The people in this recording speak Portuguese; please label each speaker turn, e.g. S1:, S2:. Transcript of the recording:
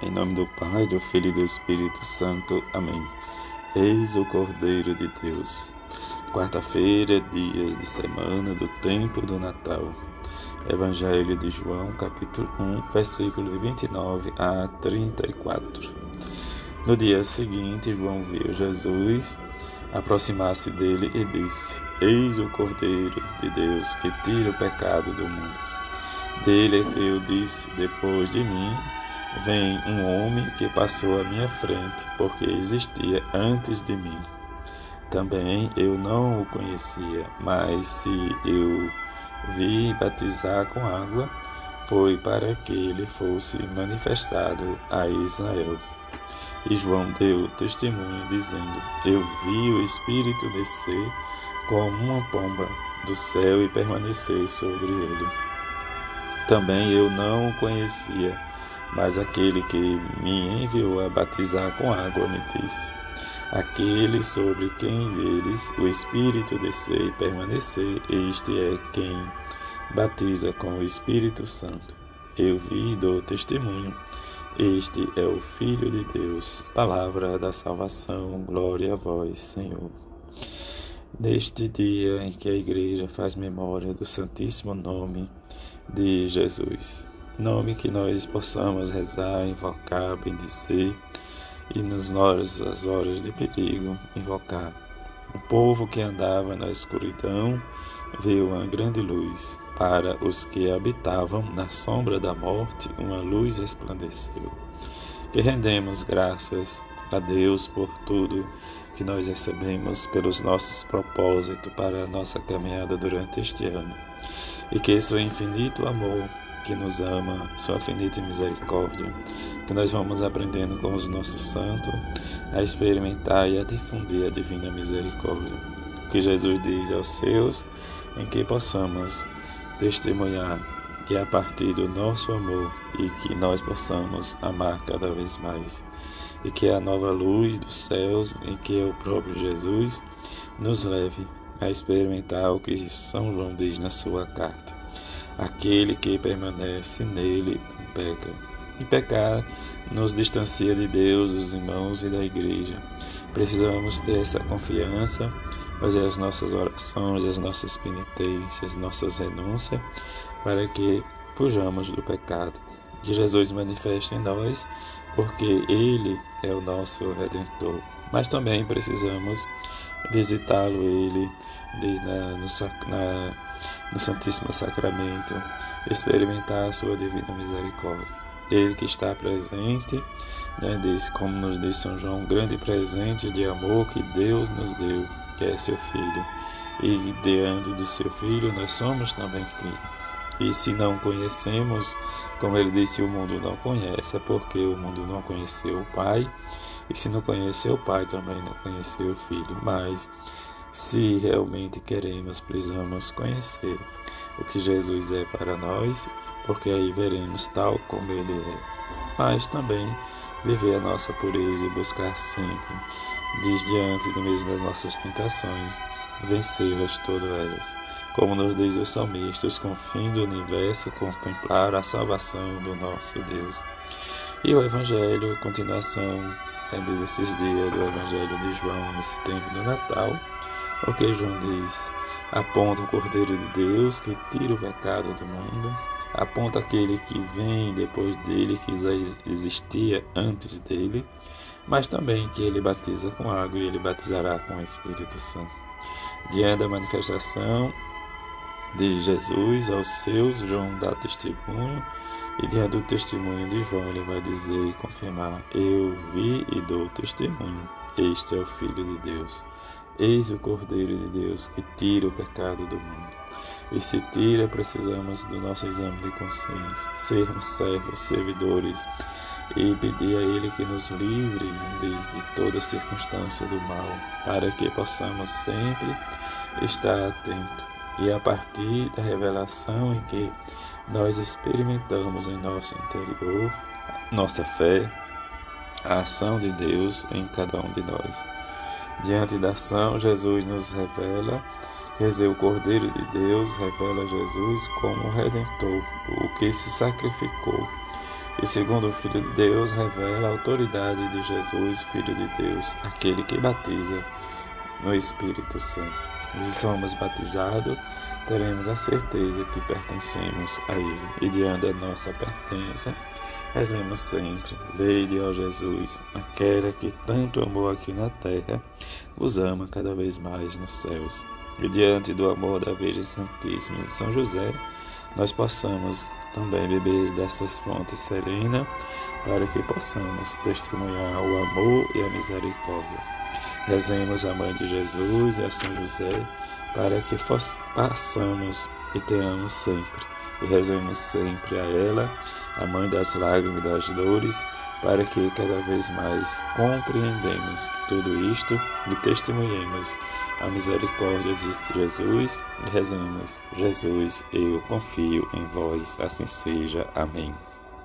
S1: Em nome do Pai, do Filho e do Espírito Santo. Amém. Eis o Cordeiro de Deus. Quarta-feira, dia de semana do tempo do Natal. Evangelho de João, capítulo 1, versículo 29 a 34. No dia seguinte, João viu Jesus aproximar-se dele e disse: Eis o Cordeiro de Deus que tira o pecado do mundo. Dele é que eu disse: Depois de mim Vem um homem que passou à minha frente, porque existia antes de mim. Também eu não o conhecia, mas se eu vi batizar com água, foi para que ele fosse manifestado a Israel. E João deu testemunho, dizendo: Eu vi o Espírito descer como uma pomba do céu e permanecer sobre ele. Também eu não o conhecia mas aquele que me enviou a batizar com água me disse: Aquele sobre quem veres o Espírito descer e permanecer, este é quem batiza com o Espírito Santo. Eu vi e dou testemunho. Este é o Filho de Deus, palavra da salvação. Glória a vós, Senhor. Neste dia em que a Igreja faz memória do Santíssimo Nome de Jesus, nome que nós possamos rezar, invocar, bendizer e nas horas, horas de perigo, invocar. O povo que andava na escuridão viu uma grande luz. Para os que habitavam na sombra da morte, uma luz resplandeceu. Que rendemos graças a Deus por tudo que nós recebemos pelos nossos propósitos para a nossa caminhada durante este ano. E que seu infinito amor que nos ama, sua infinita misericórdia, que nós vamos aprendendo com os nossos santos a experimentar e a difundir a divina misericórdia. O que Jesus diz aos seus, em que possamos testemunhar e a partir do nosso amor e que nós possamos amar cada vez mais. E que a nova luz dos céus, em que é o próprio Jesus, nos leve a experimentar o que São João diz na sua carta. Aquele que permanece nele não peca. E pecar nos distancia de Deus, dos irmãos e da igreja. Precisamos ter essa confiança, fazer as nossas orações, as nossas penitências, nossas renúncias, para que fujamos do pecado. Que Jesus manifeste em nós, porque Ele é o nosso Redentor. Mas também precisamos visitá-lo, Ele, na, no, na no Santíssimo Sacramento, experimentar a sua divina misericórdia. Ele que está presente, né, diz, como nos diz São João, um grande presente de amor que Deus nos deu, que é seu Filho. E diante do seu Filho, nós somos também filhos. E se não conhecemos, como ele disse, o mundo não conhece, é porque o mundo não conheceu o Pai. E se não conheceu o Pai, também não conheceu o Filho. Mas se realmente queremos, precisamos conhecer o que Jesus é para nós, porque aí veremos tal como Ele é. Mas também viver a nossa pureza e buscar sempre, diante do mesmo das nossas tentações, vencê-las todas elas. Como nos diz o salmista, os confins do universo contemplar a salvação do nosso Deus. E o Evangelho, continuação é desses dias do Evangelho de João, nesse tempo do Natal, o que João diz? Aponta o Cordeiro de Deus que tira o pecado do mundo, aponta aquele que vem depois dele, que existia antes dele, mas também que ele batiza com água e ele batizará com o Espírito Santo. Diante da manifestação de Jesus aos seus, João dá testemunho, e diante do testemunho de João, ele vai dizer e confirmar: Eu vi e dou testemunho, este é o Filho de Deus. Eis o Cordeiro de Deus que tira o pecado do mundo. E se tira, precisamos do nosso exame de consciência, sermos servos, servidores e pedir a Ele que nos livre de toda circunstância do mal, para que possamos sempre estar atentos. E a partir da revelação em que nós experimentamos em nosso interior, nossa fé, a ação de Deus em cada um de nós. Diante da ação, Jesus nos revela, quer dizer, o Cordeiro de Deus revela Jesus como Redentor, o que se sacrificou e segundo o Filho de Deus, revela a autoridade de Jesus, Filho de Deus, aquele que batiza no Espírito Santo. Se somos batizados, teremos a certeza que pertencemos a Ele. E diante da nossa pertença, rezemos sempre: Vede, ó Jesus, aquela que tanto amou aqui na terra, vos ama cada vez mais nos céus. E diante do amor da Virgem Santíssima de São José, nós possamos também beber dessas fontes serenas, para que possamos testemunhar o amor e a misericórdia. Rezemos a Mãe de Jesus e a São José, para que passamos e tenhamos sempre. E rezemos sempre a ela, a Mãe das lágrimas e das dores, para que cada vez mais compreendemos tudo isto e testemunhemos a misericórdia de Jesus e rezemos, Jesus, eu confio em vós, assim seja. Amém.